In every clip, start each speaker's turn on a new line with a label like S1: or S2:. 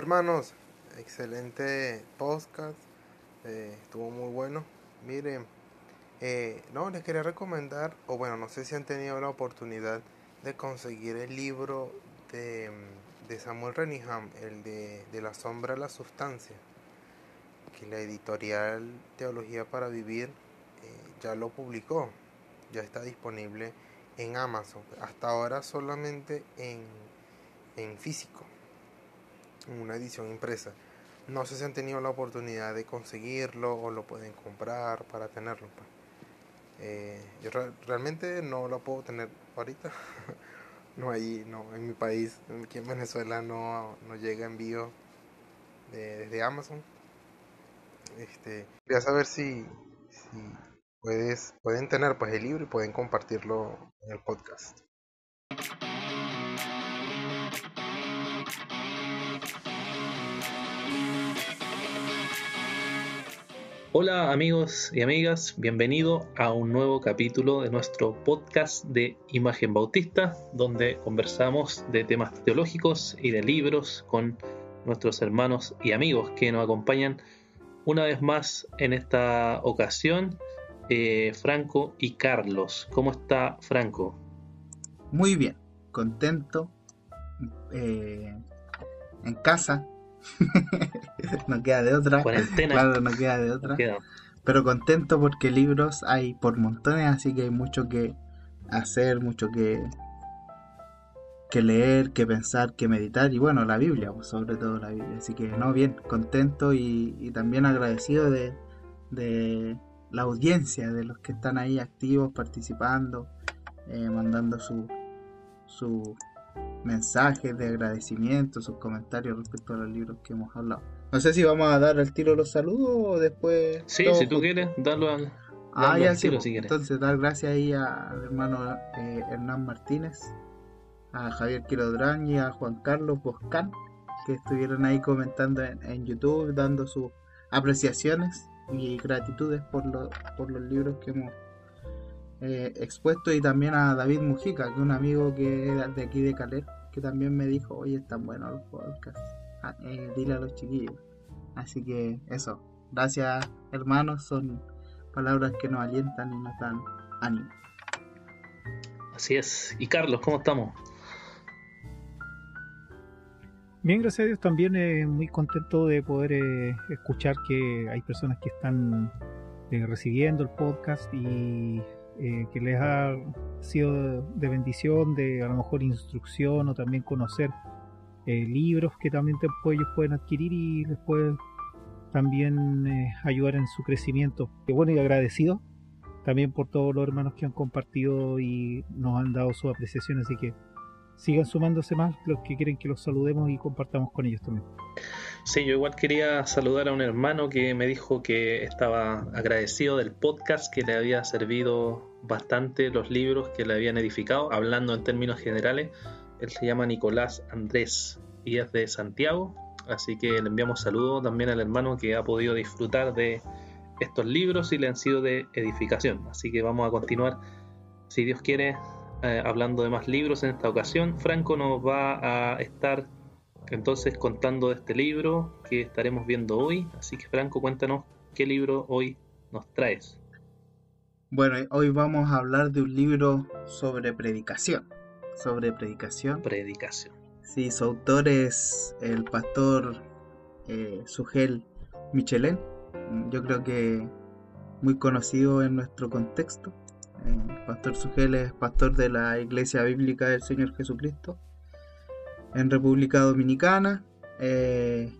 S1: hermanos, excelente podcast, eh, estuvo muy bueno. Miren, eh, no, les quería recomendar, o bueno, no sé si han tenido la oportunidad de conseguir el libro de, Samuel Renningham, el de, La sombra a la sustancia, que la editorial Teología para Vivir eh, ya lo publicó, ya está disponible en Amazon, hasta ahora solamente en, en físico, una edición impresa. No sé si han tenido la oportunidad de conseguirlo o lo pueden comprar para tenerlo. Eh, yo realmente no lo puedo tener ahorita. no ahí, no, en mi país, aquí en Venezuela no, no llega envío desde Amazon. Este, quería saber si, si puedes, pueden tener pues el libro y pueden compartirlo en el podcast.
S2: Hola amigos y amigas, bienvenido a un nuevo capítulo de nuestro podcast de Imagen Bautista, donde conversamos de temas teológicos y de libros con nuestros hermanos y amigos que nos acompañan una vez más en esta ocasión, eh, Franco y Carlos. ¿Cómo está Franco?
S3: Muy bien, contento, eh, en casa, no queda de otra.
S2: Cuarentena.
S3: Claro, no queda de otra. Pero contento porque libros hay por montones, así que hay mucho que hacer, mucho que, que leer, que pensar, que meditar. Y bueno, la Biblia, pues, sobre todo la Biblia. Así que no, bien, contento y, también agradecido de, de, la audiencia, de los que están ahí activos, participando, eh, mandando su, su mensajes de agradecimiento, sus comentarios respecto a los libros que hemos hablado. No sé si vamos a dar al tiro los saludos o después.
S2: Sí, si tú quieres, darlo al.
S3: Ah, ya sí, pues, entonces dar gracias ahí al hermano eh, Hernán Martínez, a Javier Quilodrán y a Juan Carlos Boscán, que estuvieron ahí comentando en, YouTube, dando sus apreciaciones y gratitudes por, por los libros que hemos eh, expuesto y también a David Mujica, que es un amigo que es de aquí de Calet, que también me dijo, oye, están buenos los podcasts, ah, eh, dile a los chiquillos. Así que eso, gracias hermanos, son palabras que nos alientan y nos dan ánimo.
S2: Así es. Y Carlos, ¿cómo estamos?
S4: Bien, gracias a Dios. También eh, muy contento de poder eh, escuchar que hay personas que están recibiendo el podcast y eh, que les ha sido de bendición, de a lo mejor instrucción o también conocer eh, libros que también ellos pueden adquirir y les pueden también eh, ayudar en su crecimiento. Y bueno, y agradecido también por todos los hermanos que han compartido y nos han dado su apreciación, así que sigan sumándose más los que quieren que los saludemos y compartamos con ellos también.
S2: Sí, yo igual quería saludar a un hermano que me dijo que estaba agradecido del podcast, que le había servido bastante los libros que le habían edificado, hablando en términos generales. Él se llama Nicolás Andrés y es de Santiago, así que le enviamos saludos también al hermano que ha podido disfrutar de estos libros y le han sido de edificación. Así que vamos a continuar, si Dios quiere, eh, hablando de más libros en esta ocasión. Franco nos va a estar entonces contando de este libro que estaremos viendo hoy. Así que Franco, cuéntanos qué libro hoy nos traes.
S3: Bueno, hoy vamos a hablar de un libro sobre predicación. Sobre predicación.
S2: Predicación.
S3: Sí, su autor es el pastor eh, Sugel Michelin. Yo creo que muy conocido en nuestro contexto. Pastor Sugel es pastor de la Iglesia Bíblica del Señor Jesucristo en República Dominicana. Eh,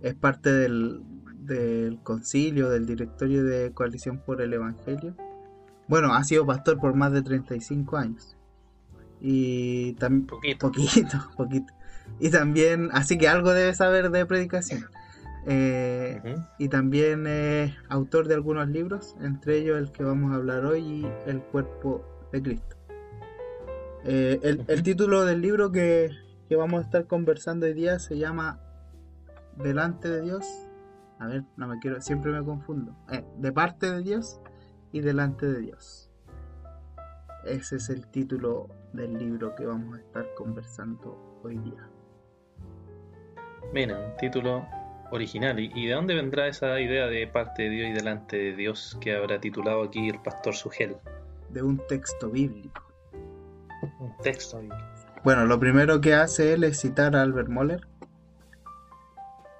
S3: es parte del, del concilio, del directorio de Coalición por el Evangelio. Bueno, ha sido pastor por más de 35 años. Y también
S2: poquito.
S3: poquito, poquito. Y también, así que algo debe saber de predicación. Eh, y también es autor de algunos libros, entre ellos el que vamos a hablar hoy y El cuerpo de Cristo. Eh, el, el, título del libro que, que vamos a estar conversando hoy día se llama Delante de Dios, a ver, no me quiero, siempre me confundo. Eh, de parte de Dios y delante de Dios. Ese es el título del libro que vamos a estar conversando hoy día.
S2: Mira, un título original. ¿Y de dónde vendrá esa idea de parte de Dios y delante de Dios que habrá titulado aquí el pastor Sugel?
S3: De un texto bíblico.
S2: Un texto bíblico.
S3: Bueno, lo primero que hace él es citar a Albert Moller.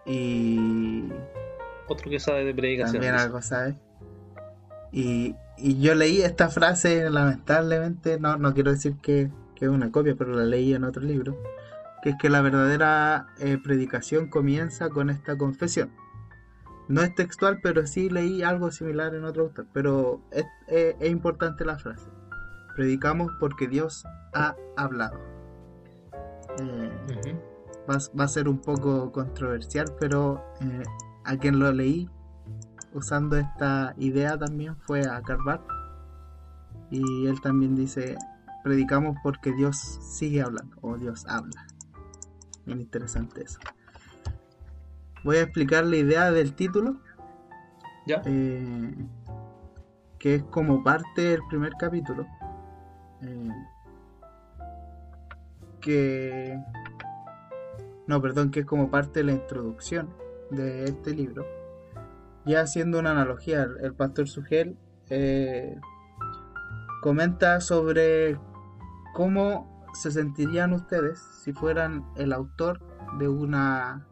S3: Y.
S2: Otro que sabe de predicación.
S3: También algo sabe. Y, yo leí esta frase, lamentablemente, no, no quiero decir que, que, es una copia, pero la leí en otro libro, que es que la verdadera eh, predicación comienza con esta confesión. No es textual, pero sí leí algo similar en otro autor, pero es, es importante la frase. Predicamos porque Dios ha hablado. Eh, va, a ser un poco controversial, pero eh, a quien lo leí usando esta idea también fue a Carvar. Y él también dice, predicamos porque Dios sigue hablando, o Dios habla. Bien interesante eso. Voy a explicar la idea del título.
S2: Ya.
S3: Eh, que es como parte del primer capítulo. Eh, que... No, perdón, que es como parte de la introducción de este libro. Ya haciendo una analogía, el pastor Sugel eh, comenta sobre cómo se sentirían ustedes si fueran el autor de una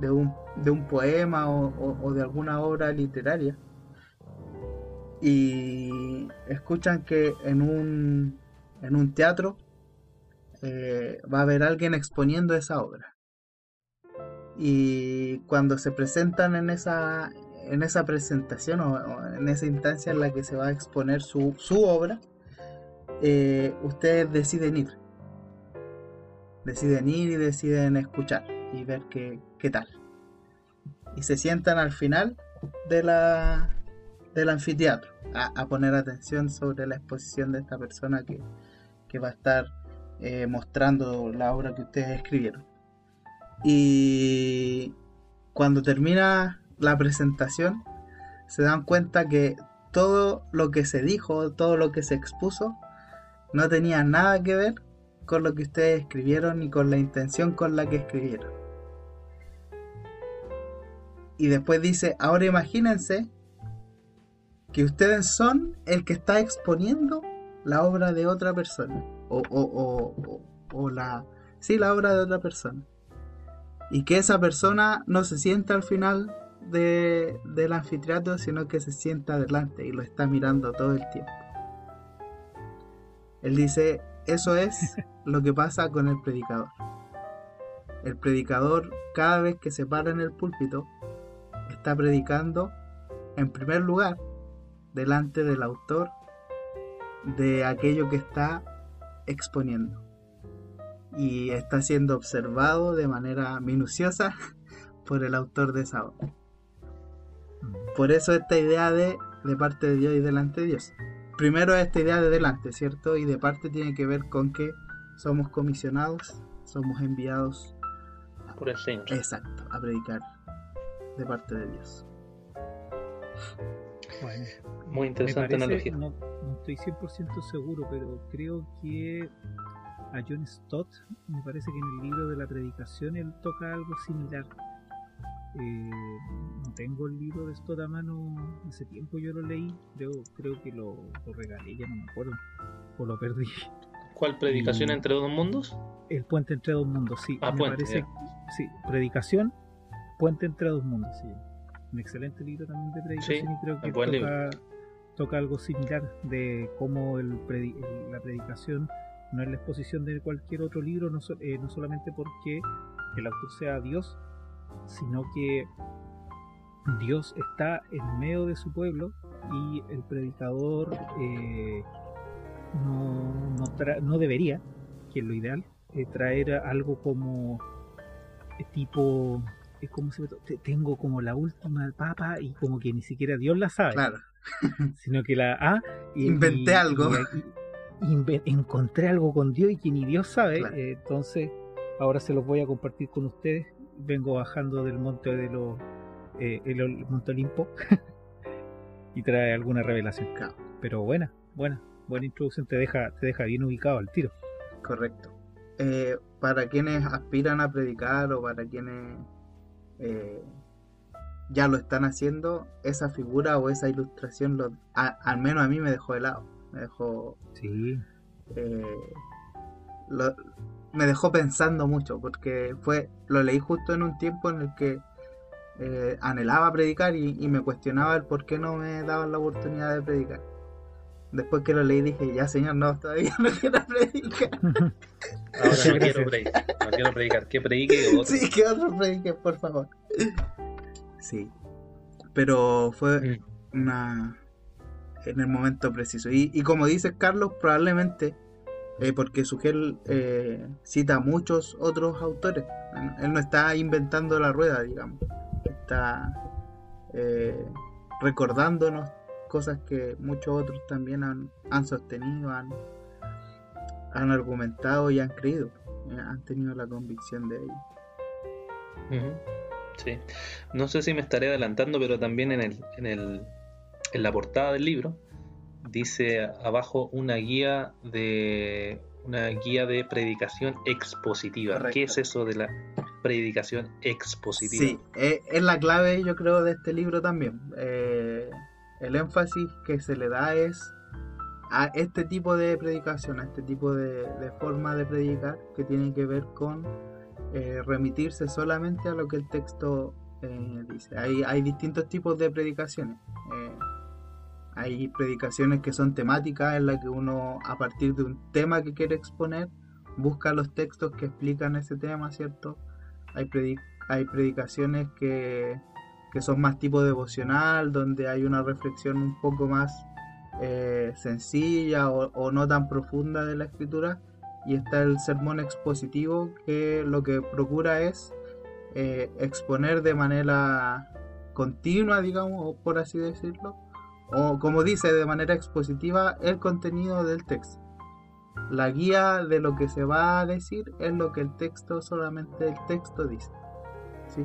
S3: de un, de un poema o, de alguna obra literaria y escuchan que en un, en un teatro eh, va a haber alguien exponiendo esa obra. Y cuando se presentan en esa, en esa presentación o, en esa instancia en la que se va a exponer su, obra, eh, ustedes deciden ir. Deciden ir y deciden escuchar y ver qué, tal. Y se sientan al final de la, del anfiteatro a, poner atención sobre la exposición de esta persona que, que va a estar eh, mostrando la obra que ustedes escribieron. Y cuando termina la presentación, se dan cuenta que todo lo que se dijo, todo lo que se expuso, no tenía nada que ver con lo que ustedes escribieron ni con la intención con la que escribieron. Y después dice, ahora imagínense que ustedes son el que está exponiendo la obra de otra persona o, o, o, la, sí, la obra de otra persona. Y que esa persona no se sienta al final de, del anfiteatro, sino que se sienta adelante y lo está mirando todo el tiempo. Él dice, eso es lo que pasa con el predicador. El predicador, cada vez que se para en el púlpito, está predicando, en primer lugar, delante del autor de aquello que está exponiendo. Y está siendo observado de manera minuciosa por el autor de esa obra. Por eso esta idea de de parte de Dios y delante de Dios. Primero esta idea de delante, ¿cierto? Y de parte tiene que ver con que somos comisionados, somos enviados
S2: por el Señor.
S3: Exacto, a predicar de parte de Dios.
S2: Muy interesante analogía
S4: no estoy 100% seguro, pero creo que a John Stott, me parece que en el libro de la predicación él toca algo similar. Eh, no tengo el libro de Stott a mano, hace tiempo yo lo leí, creo, creo que lo, regalé, ya no me acuerdo, o lo perdí.
S2: ¿Cuál predicación entre dos mundos?
S4: El puente entre dos mundos, sí.
S2: Ah,
S4: me parece, sí, predicación, puente entre dos mundos, sí. Un excelente libro también de predicación y creo que toca, toca algo similar de cómo el la predicación no es la exposición de cualquier otro libro, no, eh, no solamente porque el autor sea Dios, sino que Dios está en medio de su pueblo y el predicador eh, no, no, debería, que es lo ideal, eh, traer algo como tipo, es como si tengo como la última papa y como que ni siquiera Dios la sabe.
S3: Claro.
S4: sino que la A.
S3: Inventé algo.
S4: encontré algo con Dios y que ni Dios sabe. Eh, entonces, ahora se los voy a compartir con ustedes. Vengo bajando del monte de los. Eh, el, Monte Olimpo. y trae alguna revelación. Pero buena, buena, buena introducción. Te deja, te deja bien ubicado al tiro.
S3: Correcto. eh, para quienes aspiran a predicar o para quienes eh, ya lo están haciendo, esa figura o esa ilustración, lo, al menos a mí me dejó helado. Me dejó.
S4: Sí.
S3: Eh, me dejó pensando mucho, porque fue lo leí justo en un tiempo en el que eh, anhelaba predicar y, me cuestionaba el por qué no me daban la oportunidad de predicar. Después que lo leí dije, ya señor, no, todavía no quiero predicar.
S2: Ahora no quiero predicar, no quiero predicar, que predique otro.
S3: Sí, que otro predique, por favor. Sí, pero fue mm. una en el momento preciso. Y, como dice Carlos, probablemente, eh, porque Sugel eh, cita a muchos otros autores, él no está inventando la rueda, digamos, está eh, recordándonos cosas que muchos otros también han, sostenido, han, han, argumentado y han creído, han tenido la convicción de ello.
S2: Sí. No sé si me estaré adelantando, pero también en el, en el en la portada del libro dice abajo una guía de una guía de predicación expositiva. ¿Qué es eso de la predicación expositiva?
S3: Sí, eh, es, la clave yo creo de este libro también. Eh, el énfasis que se le da es a este tipo de predicación, a este tipo de, forma de predicar que tiene que ver con eh, remitirse solamente a lo que el texto dice. Hay, hay distintos tipos de predicaciones. Hay predicaciones que son temáticas en las que uno, a partir de un tema que quiere exponer, busca los textos que explican ese tema, ¿cierto? Hay, hay predicaciones que, son más tipo devocional, donde hay una reflexión un poco más eh, sencilla o, no tan profunda de la escritura. Y está el sermón expositivo, que lo que procura es eh, exponer de manera continua, digamos, por así decirlo, o como dice de manera expositiva, el contenido del texto. La guía de lo que se va a decir es lo que el texto, solamente el texto dice. ¿sí?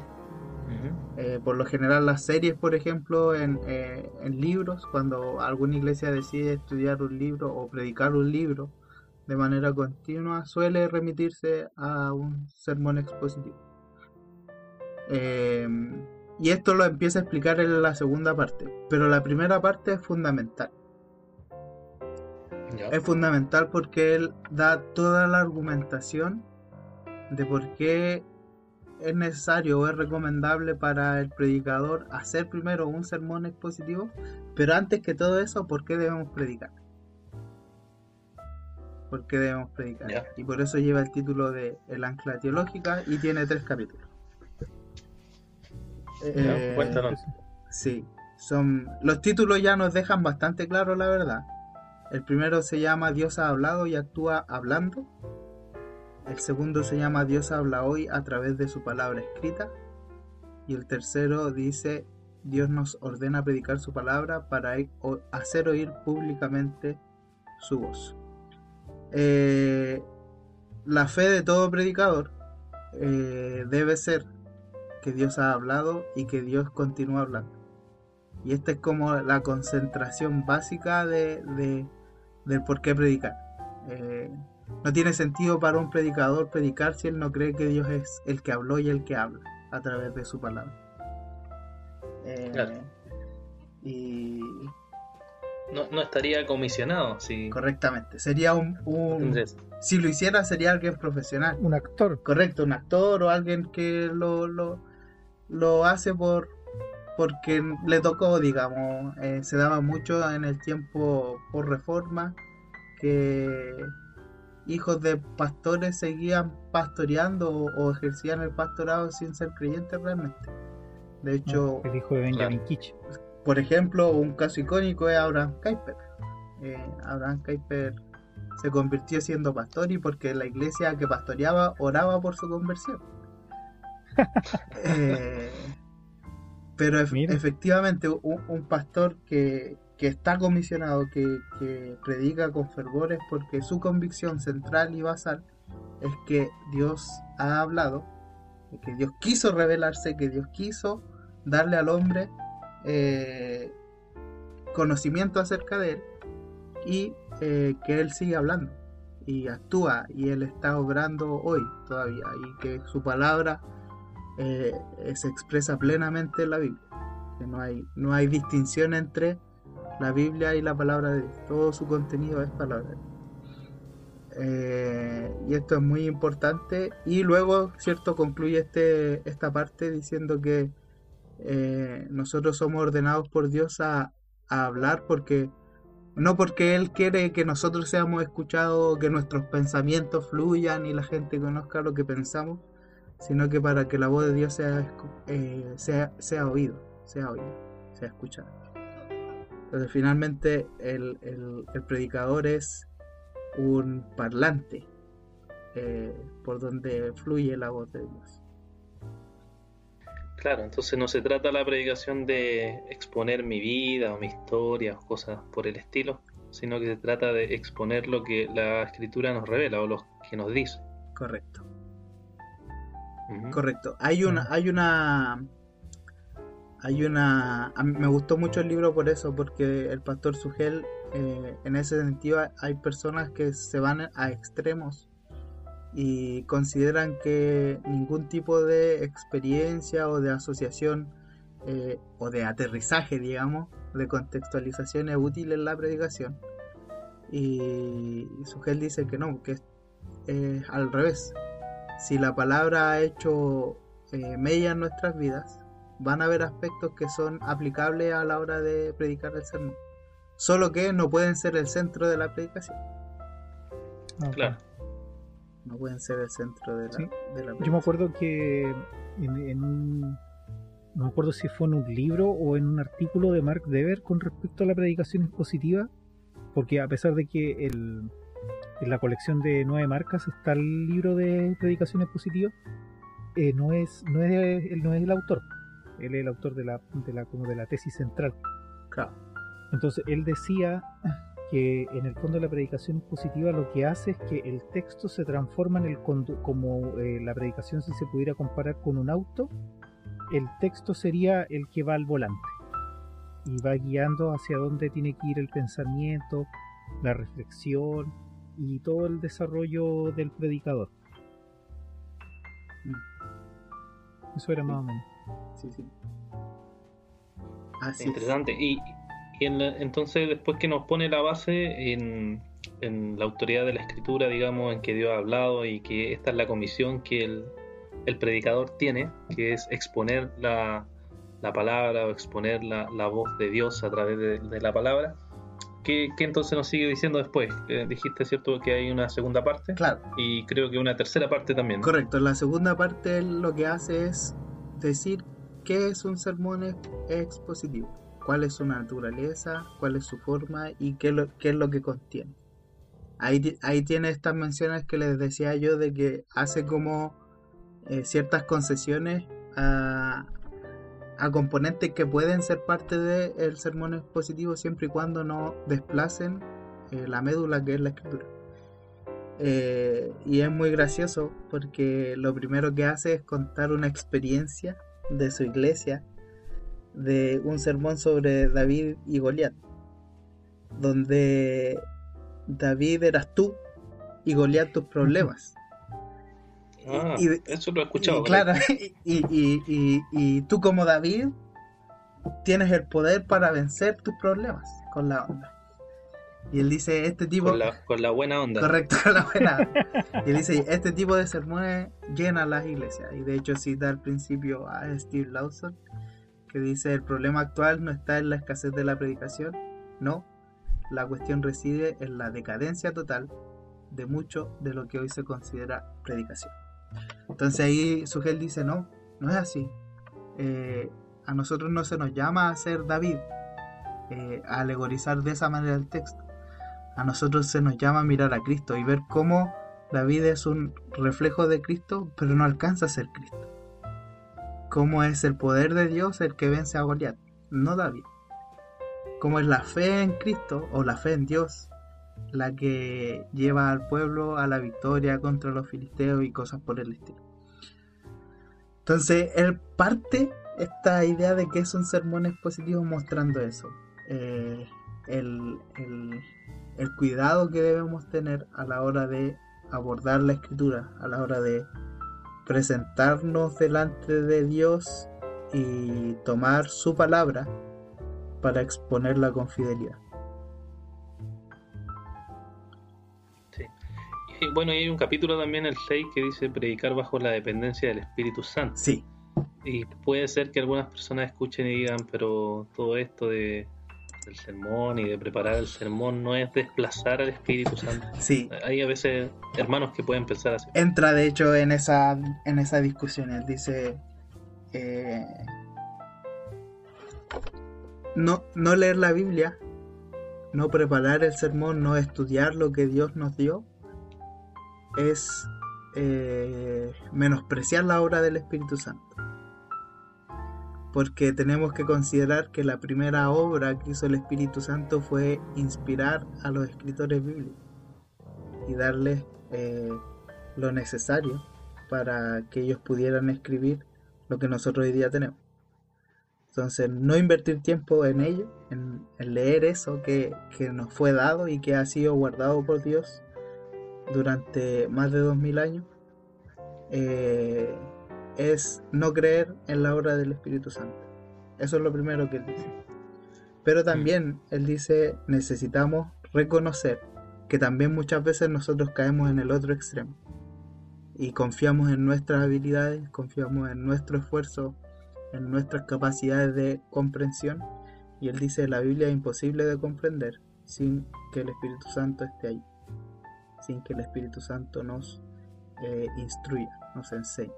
S3: Eh, por lo general las series, por ejemplo, en, eh, en, libros, cuando alguna iglesia decide estudiar un libro o predicar un libro de manera continua, suele remitirse a un sermón expositivo. Eh, y esto lo empieza a explicar en la segunda parte. Pero la primera parte es fundamental. Es fundamental porque él da toda la argumentación de por qué es necesario o es recomendable para el predicador hacer primero un sermón expositivo, pero antes que todo eso, ¿por qué debemos predicar? ¿Por qué debemos predicar? Y por eso lleva el título de El ancla teológica y tiene tres capítulos.
S2: Eh, cuéntanos.
S3: Sí, son los títulos ya nos dejan bastante claro la verdad. El primero se llama Dios ha hablado y actúa hablando. El segundo se llama Dios habla hoy a través de su palabra escrita. Y el tercero dice Dios nos ordena predicar su palabra para hacer oír públicamente su voz. Eh, la fe de todo predicador eh, debe ser que Dios ha hablado y que Dios continúa hablando. Y esta es como la concentración básica de, del por qué predicar. Eh, no tiene sentido para un predicador predicar si él no cree que Dios es el que habló y el que habla a través de su palabra.
S2: Eh, y no, estaría comisionado. Sí.
S3: Correctamente. Sería un, si lo hiciera sería alguien profesional.
S4: Un actor.
S3: Correcto, un actor o alguien que lo, lo, lo hace por porque le tocó, digamos, eh, se daba mucho en el tiempo por reforma que hijos de pastores seguían pastoreando o, ejercían el pastorado sin ser creyentes realmente. De hecho,
S4: el hijo de Benjamin
S3: Por ejemplo, un caso icónico es Abraham Kuyper. Eh, Abraham Kuyper se convirtió siendo pastor y porque la iglesia que pastoreaba oraba por su conversión. Eh, pero efectivamente un, pastor que, está comisionado, que, predica con fervores porque su convicción central y basal es que Dios ha hablado, que Dios quiso revelarse, que Dios quiso darle al hombre eh, conocimiento acerca de él y eh, que él sigue hablando. y actúa y Él está obrando hoy todavía y que su palabra eh, se expresa plenamente en la Biblia. Que no hay, no hay distinción entre la Biblia y la palabra de Dios. Todo su contenido es palabra de Dios. Eh, y esto es muy importante. Y luego, ¿cierto? Concluye este, esta parte diciendo que eh, nosotros somos ordenados por Dios a, a, hablar porque no porque Él quiere que nosotros seamos escuchados, que nuestros pensamientos fluyan y la gente conozca lo que pensamos, sino que para que la voz de Dios sea, eh, sea, sea oído, sea oído, sea escuchado. Entonces finalmente el, el, el predicador es un parlante eh, por donde fluye la voz de Dios.
S2: Claro, entonces no se trata la predicación de exponer mi vida o mi historia o cosas por el estilo, sino que se trata de exponer lo que la escritura nos revela o lo que nos dice.
S3: Correcto. Correcto. Hay una, hay una, hay una, a mí me gustó mucho el libro por eso, porque el pastor Sugel, eh, en ese sentido, hay personas que se van a extremos y consideran que ningún tipo de experiencia o de asociación eh, o de aterrizaje, digamos, de contextualización es útil en la predicación. Y, Sugel dice que no, que es al revés si la palabra ha hecho eh, en nuestras vidas, van a haber aspectos que son aplicables a la hora de predicar el sermón. Solo que no pueden ser el centro de la predicación.
S2: Claro.
S3: No pueden ser el centro de la, predicación.
S4: Yo me acuerdo que en, un. No me acuerdo si fue en un libro o en un artículo de Mark Dever con respecto a la predicación expositiva, porque a pesar de que el, en la colección de nueve marcas está el libro de predicaciones positivas, eh, no, es, no, es, él no es el autor, él es el autor de la, de la, como de la tesis central.
S3: Claro.
S4: Entonces él decía que en el fondo de la predicación positiva lo que hace es que el texto se transforma en el como eh, la predicación si se pudiera comparar con un auto, el texto sería el que va al volante y va guiando hacia dónde tiene que ir el pensamiento, la reflexión, y todo el desarrollo del predicador. Mm. Eso era más o menos.
S3: Sí, sí.
S2: Así Interesante. Y, entonces después que nos pone la base en, en, la autoridad de la escritura, digamos, en que Dios ha hablado y que esta es la comisión que el, el predicador tiene, que es exponer la, la palabra o exponer la, la, voz de Dios a través de, de la palabra ¿Qué, entonces nos sigue diciendo después? dijiste, ¿cierto?, que hay una segunda parte.
S3: Claro.
S2: Y creo que una tercera parte también.
S3: Correcto, la segunda parte lo que hace es decir qué es un sermón expositivo, cuál es su naturaleza, cuál es su forma y qué, lo, qué es lo que contiene. Ahí, ahí tiene estas menciones que les decía yo de que hace como eh, ciertas concesiones a, a componentes que pueden ser parte del sermón expositivo siempre y cuando no desplacen eh, la médula que es la escritura. Eh, y es muy gracioso porque lo primero que hace es contar una experiencia de su iglesia de un sermón sobre David y Goliat, donde David eras tú y Goliat tus problemas.
S2: Ah, eso lo he escuchado.
S3: claro, y, tú como David tienes el poder para vencer tus problemas con la onda. Y él dice, este tipo...
S2: Con la, buena onda.
S3: Correcto, con la buena onda. y él dice, este tipo de sermones llena las iglesias. Y de hecho cita al principio a Steve Lawson, que dice, el problema actual no está en la escasez de la predicación, no. La cuestión reside en la decadencia total de mucho de lo que hoy se considera predicación. Entonces ahí Sugel dice, no, no es así. Eh, a nosotros no se nos llama a ser David, eh, a alegorizar de esa manera el texto. A nosotros se nos llama a mirar a Cristo y ver cómo David es un reflejo de Cristo, pero no alcanza a ser Cristo. Cómo es el poder de Dios el que vence a Goliat, no David. Cómo es la fe en Cristo o la fe en Dios la que lleva al pueblo a la victoria contra los filisteos y cosas por el estilo. Entonces, él parte esta idea de que es un sermón expositivo mostrando eso. Eh, el, el cuidado que debemos tener a la hora de abordar la escritura, a la hora de presentarnos delante de Dios y tomar su palabra para exponerla con fidelidad.
S2: Bueno, hay un capítulo también, el 6, que dice predicar bajo la dependencia del Espíritu Santo.
S3: Sí.
S2: Y puede ser que algunas personas escuchen y digan, pero todo esto de del sermón y de preparar el sermón no es desplazar al Espíritu Santo.
S3: Sí.
S2: Hay a veces hermanos que pueden pensar así.
S3: Entra de hecho en esa, en esa discusión. Él dice, eh, no, no leer la Biblia, no preparar el sermón, no estudiar lo que Dios nos dio, es eh, menospreciar la obra del Espíritu Santo porque tenemos que considerar que la primera obra que hizo el Espíritu Santo fue inspirar a los escritores bíblicos y darles eh, lo necesario para que ellos pudieran escribir lo que nosotros hoy día tenemos. Entonces, no invertir tiempo en ello, en, leer eso que, nos fue dado y que ha sido guardado por Dios durante más de dos mil años, eh, es no creer en la obra del Espíritu Santo. Eso es lo primero que él dice. Pero también él dice necesitamos reconocer que también muchas veces nosotros caemos en el otro extremo y confiamos en nuestras habilidades, confiamos en nuestro esfuerzo, en nuestras capacidades de comprensión y él dice la Biblia es imposible de comprender sin que el Espíritu Santo esté ahí, sin que el Espíritu Santo nos eh, instruya, nos enseñe.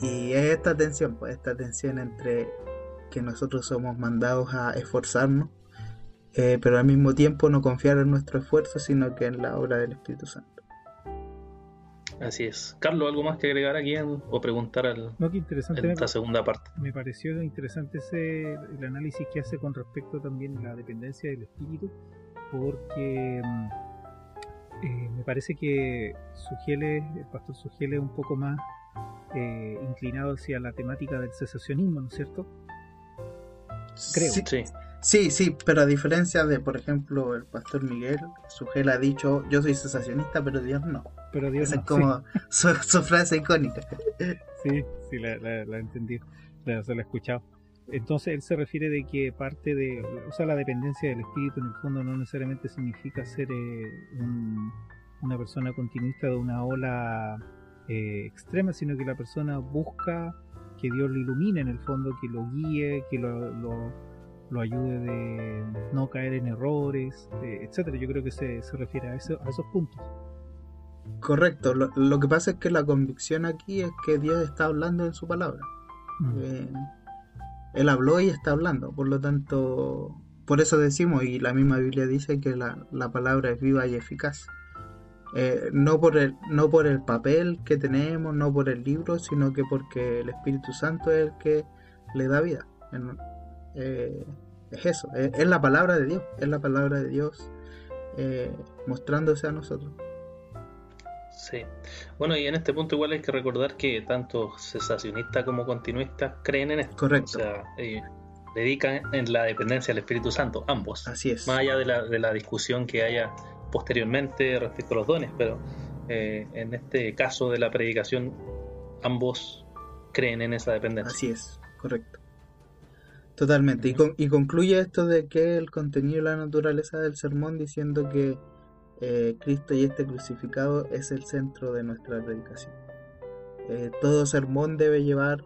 S3: Y es esta tensión, pues esta tensión entre que nosotros somos mandados a esforzarnos, eh, pero al mismo tiempo no confiar en nuestro esfuerzo, sino que en la obra del Espíritu Santo.
S2: Así es. Carlos, ¿algo más que agregar aquí o preguntar al,
S4: no, qué interesante en
S2: esta segunda parte?
S4: Me pareció interesante ese, el análisis que hace con respecto también a la dependencia del Espíritu, porque mm, eh, me parece que Sugele, el pastor Sugele es un poco más eh, inclinado hacia la temática del cesacionismo, ¿no es cierto?
S3: Creo. Sí, sí. sí, pero a diferencia de, por ejemplo, el pastor Miguel, Sugele ha dicho, yo soy cesacionista, pero Dios no.
S4: Pero Dios
S3: Esa es como su, frase icónica.
S4: Sí, sí, la, la, la entendí, la, se la he escuchado. Entonces él se refiere de que parte de, o sea, la dependencia del espíritu en el fondo no necesariamente significa ser eh, una persona continuista de una ola eh, extrema, sino que la persona busca que Dios lo ilumine en el fondo, que lo guíe, que lo, lo, ayude de no caer en errores, eh, etcétera. Yo creo que se, se refiere a, eso, a esos puntos.
S3: Correcto. Lo, lo, que pasa es que la convicción aquí es que Dios está hablando en su palabra. Mm. Él habló y está hablando, por lo tanto, por eso decimos, y la misma Biblia dice que la, palabra es viva y eficaz. Eh, no, por el, no por el papel que tenemos, no por el libro, sino que porque el Espíritu Santo es el que le da vida. Eh, es eso, es, la palabra de Dios, es la palabra de Dios eh, mostrándose a nosotros.
S2: Sí. Bueno, y en este punto igual hay que recordar que tanto cesacionistas como continuistas creen en esto.
S3: Correcto.
S2: O sea, dedican en la dependencia del Espíritu Santo, ambos.
S3: Así es.
S2: Más allá de la, de la discusión que haya posteriormente respecto a los dones, pero eh, en este caso de la predicación, ambos creen en esa dependencia.
S3: Así es, correcto. Totalmente. Y, y concluye esto de que el contenido y la naturaleza del sermón diciendo que eh, Cristo y este crucificado es el centro de nuestra predicación. Eh, todo sermón debe llevar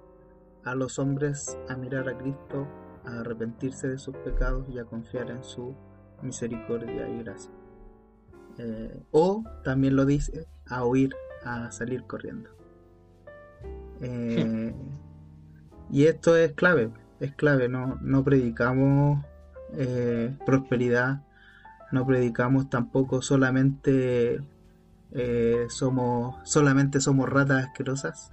S3: a los hombres a mirar a Cristo, a arrepentirse de sus pecados y a confiar en su misericordia y gracia. Eh, o también lo dice, a huir, a salir corriendo. y esto es clave, es clave, no, no predicamos prosperidad, no predicamos tampoco solamente eh, somos solamente somos ratas asquerosas,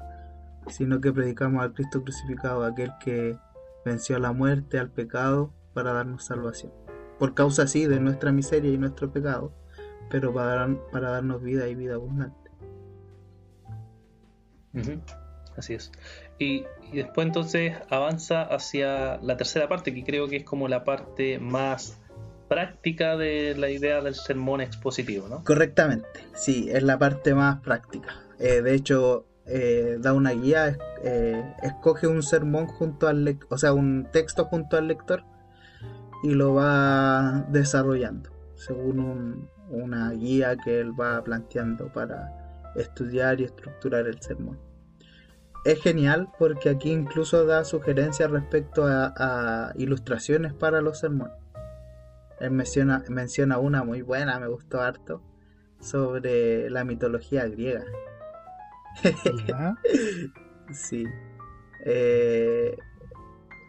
S3: sino que predicamos al Cristo crucificado, aquel que venció a la muerte, al pecado, para darnos salvación. Por causa así de nuestra miseria y nuestro pecado, pero para, para darnos vida y vida abundante.
S2: Así es. Y, después entonces avanza hacia la tercera parte, que creo que es como la parte más práctica de la idea del sermón expositivo, ¿no?
S3: Correctamente, sí, es la parte más práctica. Eh, de hecho, eh, da una guía, eh, escoge un sermón junto al lector, o sea, un texto junto al lector y lo va desarrollando según una guía que él va planteando para estudiar y estructurar el sermón. Es genial porque aquí incluso da sugerencias respecto a, ilustraciones para los sermones. Él menciona, menciona una muy buena, me gustó harto, sobre la mitología griega. sí. Eh,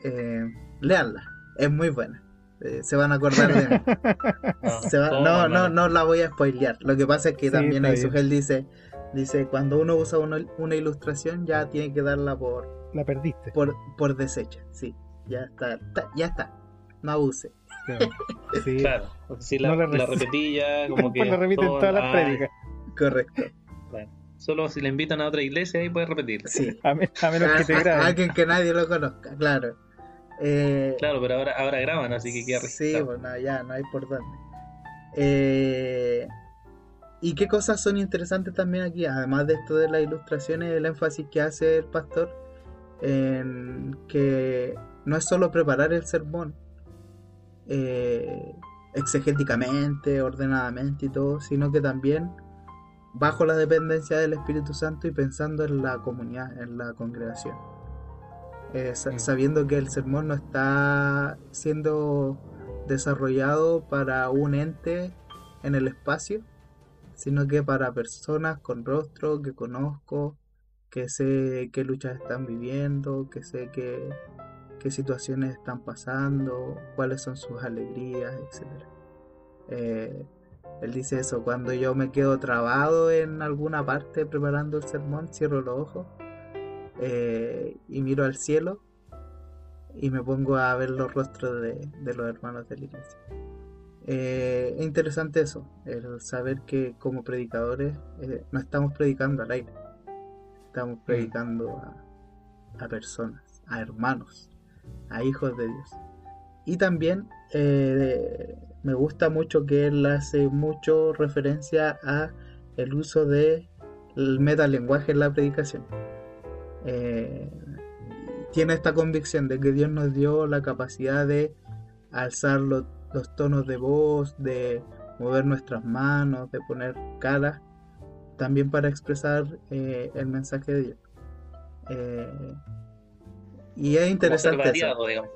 S3: eh, leanla, es muy buena. Eh, se van a acordar de mí. no, no, no, la voy a spoilear. Lo que pasa es que también ahí Sugel dice, dice, cuando uno usa una, ilustración ya tiene que darla por...
S4: La perdiste.
S3: Por, por desecha, sí. Ya está, ya está. No abuse.
S2: Claro, sí. claro. Si la, la, repetí ya, como que...
S4: la repiten todas las prédicas.
S3: Correcto.
S2: Solo si le invitan a otra iglesia ahí puede repetir.
S3: Sí. A, menos que te graben. A alguien que nadie lo conozca, claro.
S2: Eh, claro, pero ahora, ahora graban, así que queda
S3: Sí, bueno, ya, no hay por dónde. Eh, ¿Y qué cosas son interesantes también aquí? Además de esto de las ilustraciones, el énfasis que hace el pastor en que no es solo preparar el sermón eh, exegéticamente, ordenadamente y todo, sino que también bajo la dependencia del Espíritu Santo y pensando en la comunidad, en la congregación. Eh, sabiendo que el sermón no está siendo desarrollado para un ente en el espacio, sino que para personas con rostro que conozco, que sé qué luchas están viviendo, que sé qué, qué situaciones están pasando, cuáles son sus alegrías, etc. Eh, él dice eso, cuando yo me quedo trabado en alguna parte preparando el sermón, cierro los ojos eh, y miro al cielo y me pongo a ver los rostros de, los hermanos de la iglesia. Eh, es interesante eso, el saber que como predicadores eh, no estamos predicando al aire, estamos mm. predicando a, personas, a hermanos, a hijos de Dios. Y también me gusta mucho que él hace mucho referencia a el uso de el metalenguaje en la predicación. Eh, tiene esta convicción de que Dios nos dio la capacidad de alzar los, tonos de voz, de mover nuestras manos, de poner cara, también para expresar eh, el mensaje de Dios. Eh, y es interesante.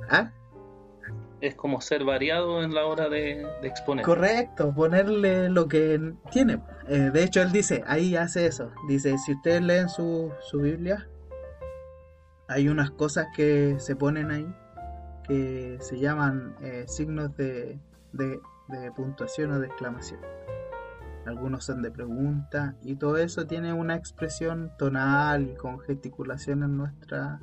S2: ¿Ah? Es como ser variado en la hora de, exponer.
S3: Correcto, ponerle lo que tiene. de hecho, él dice, ahí hace eso. Dice, si ustedes leen su, su Biblia, hay unas cosas que se ponen ahí que se llaman eh, signos de, puntuación o de exclamación. Algunos son de pregunta y todo eso tiene una expresión tonal y con gesticulación en nuestra,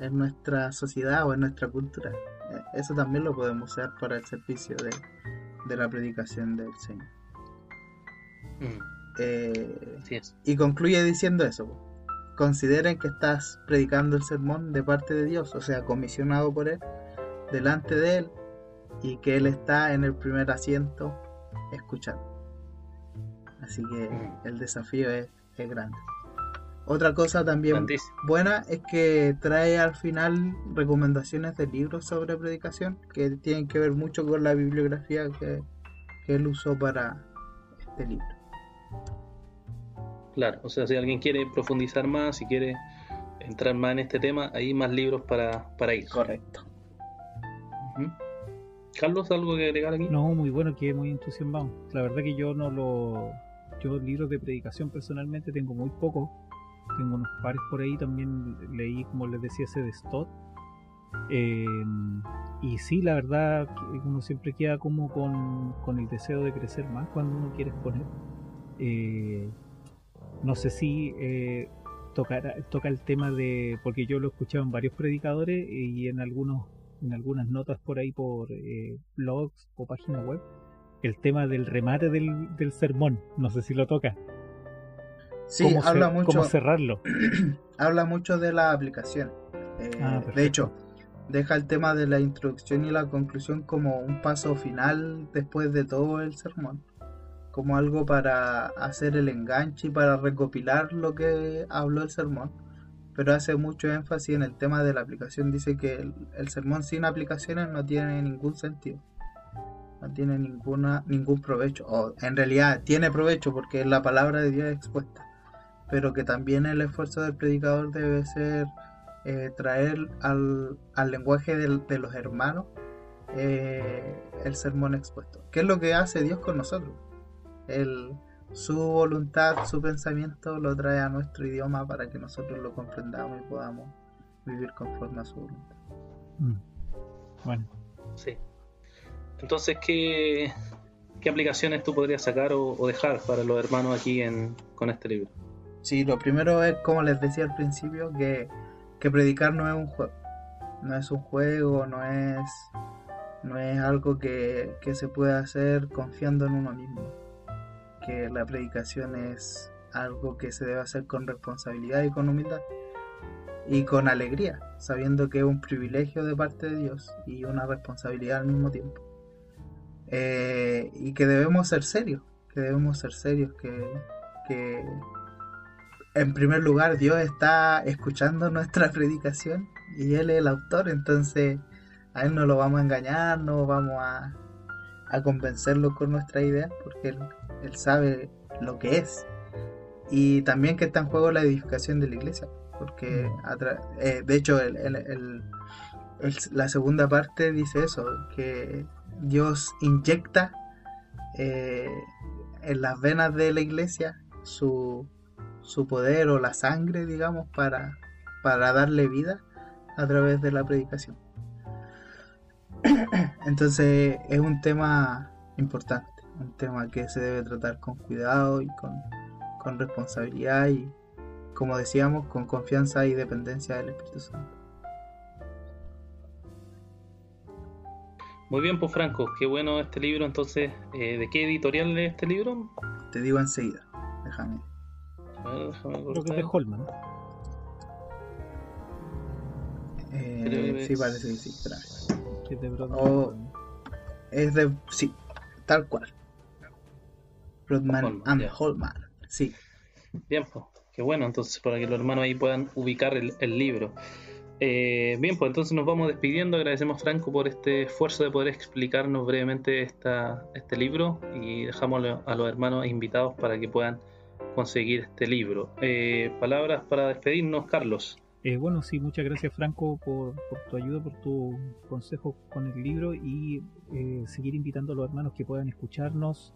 S3: en nuestra sociedad o en nuestra cultura. Eh, eso también lo podemos usar para el servicio de, la predicación del Señor. Mm. Eh, y concluye diciendo eso consideren que estás predicando el sermón de parte de Dios, o sea, comisionado por Él, delante de Él, y que Él está en el primer asiento escuchando. Así que mm. el desafío es, grande. Otra cosa también buena es que trae al final recomendaciones de libros sobre predicación que tienen que ver mucho con la bibliografía que, que él usó para este libro.
S2: Claro, o sea, si alguien quiere profundizar más, si quiere entrar más en este tema, hay más libros para, para ir.
S3: Correcto.
S2: Carlos, ¿algo que agregar aquí?
S4: No, muy bueno, que muy entusiasmado. La verdad que yo no lo... Yo libros de predicación personalmente tengo muy poco. Tengo unos pares por ahí, también leí, como les decía, ese de Stott. Em, y sí, la verdad, uno siempre queda como con, con el deseo de crecer más cuando uno quiere exponer. Eh, no sé si eh, toca el tema de, porque yo lo he escuchado en varios predicadores y en algunos en algunas notas por ahí por eh, blogs o páginas web, el tema del remate del, sermón, no sé si lo toca.
S3: Sí, habla mucho.
S4: ¿Cómo cerrarlo?
S3: habla mucho de la aplicación. Eh, ah, de hecho, deja el tema de la introducción y la conclusión como un paso final después de todo el sermón. Como algo para hacer el enganche y para recopilar lo que habló el sermón. Pero hace mucho énfasis en el tema de la aplicación. Dice que el sermón sin aplicaciones no tiene ningún sentido no tiene ninguna ningún provecho o en realidad tiene provecho porque es la palabra de Dios expuesta pero que también el esfuerzo del predicador debe ser eh, traer al, lenguaje de los hermanos eh, el sermón expuesto ¿qué es lo que hace Dios con nosotros? El, su voluntad, su pensamiento lo trae a nuestro idioma para que nosotros lo comprendamos y podamos vivir conforme a su voluntad.
S4: Mm. Bueno.
S2: Sí. Entonces, ¿qué, aplicaciones tú podrías sacar o, dejar para los hermanos aquí en, con este libro?
S3: Sí, lo primero es, como les decía al principio, que, predicar no es un juego. No es un juego, no es, no es algo que, que se puede hacer confiando en uno mismo. Que la predicación es algo que se debe hacer con responsabilidad y con humildad y con alegría, sabiendo que es un privilegio de parte de Dios y una responsabilidad al mismo tiempo. Eh, y que debemos ser serios, que debemos ser serios, que, en primer lugar Dios está escuchando nuestra predicación y Él es el autor, entonces a Él no lo vamos a engañar, no vamos a, a convencerlo con nuestra idea, porque él, sabe lo que es. Y también que está en juego la edificación de la iglesia, porque mm. eh, de hecho la segunda parte dice eso, que Dios inyecta eh, en las venas de la iglesia su, poder o la sangre, digamos, para, para darle vida a través de la predicación. Entonces es un tema importante, un tema que se debe tratar con cuidado y con, con responsabilidad y, como decíamos, con confianza y dependencia del Espíritu Santo.
S2: Muy bien, pues Franco, qué bueno este libro. Entonces, eh, ¿de qué editorial es este libro?
S3: Te digo enseguida, déjame.
S4: Creo que es de Holman.
S3: Eh, sí, parece que sí, Es de oh, es de. Sí, tal cual. Brodman and Holman, sí.
S2: Bien, pues, qué bueno, entonces, para que los hermanos ahí puedan ubicar el, el libro. Eh, bien, pues entonces nos vamos despidiendo. Agradecemos Franco por este esfuerzo de poder explicarnos brevemente esta, este libro y dejamos a los hermanos invitados para que puedan conseguir este libro. Eh, palabras para despedirnos, Carlos.
S4: Eh, bueno, sí, muchas gracias Franco por, tu ayuda, por tu consejo con el libro y seguir invitando a los hermanos que puedan escucharnos,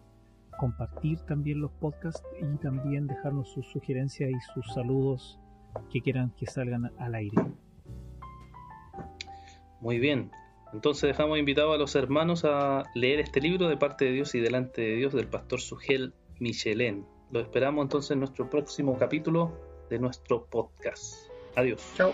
S4: compartir también los podcasts y también dejarnos sus sugerencias y sus saludos que quieran que salgan al aire.
S2: Muy bien. Entonces dejamos invitados a los hermanos a leer este libro de parte de Dios y delante de Dios del pastor Sugel Michelén. Lo esperamos entonces en nuestro próximo capítulo de nuestro podcast. Adiós.
S3: Chao.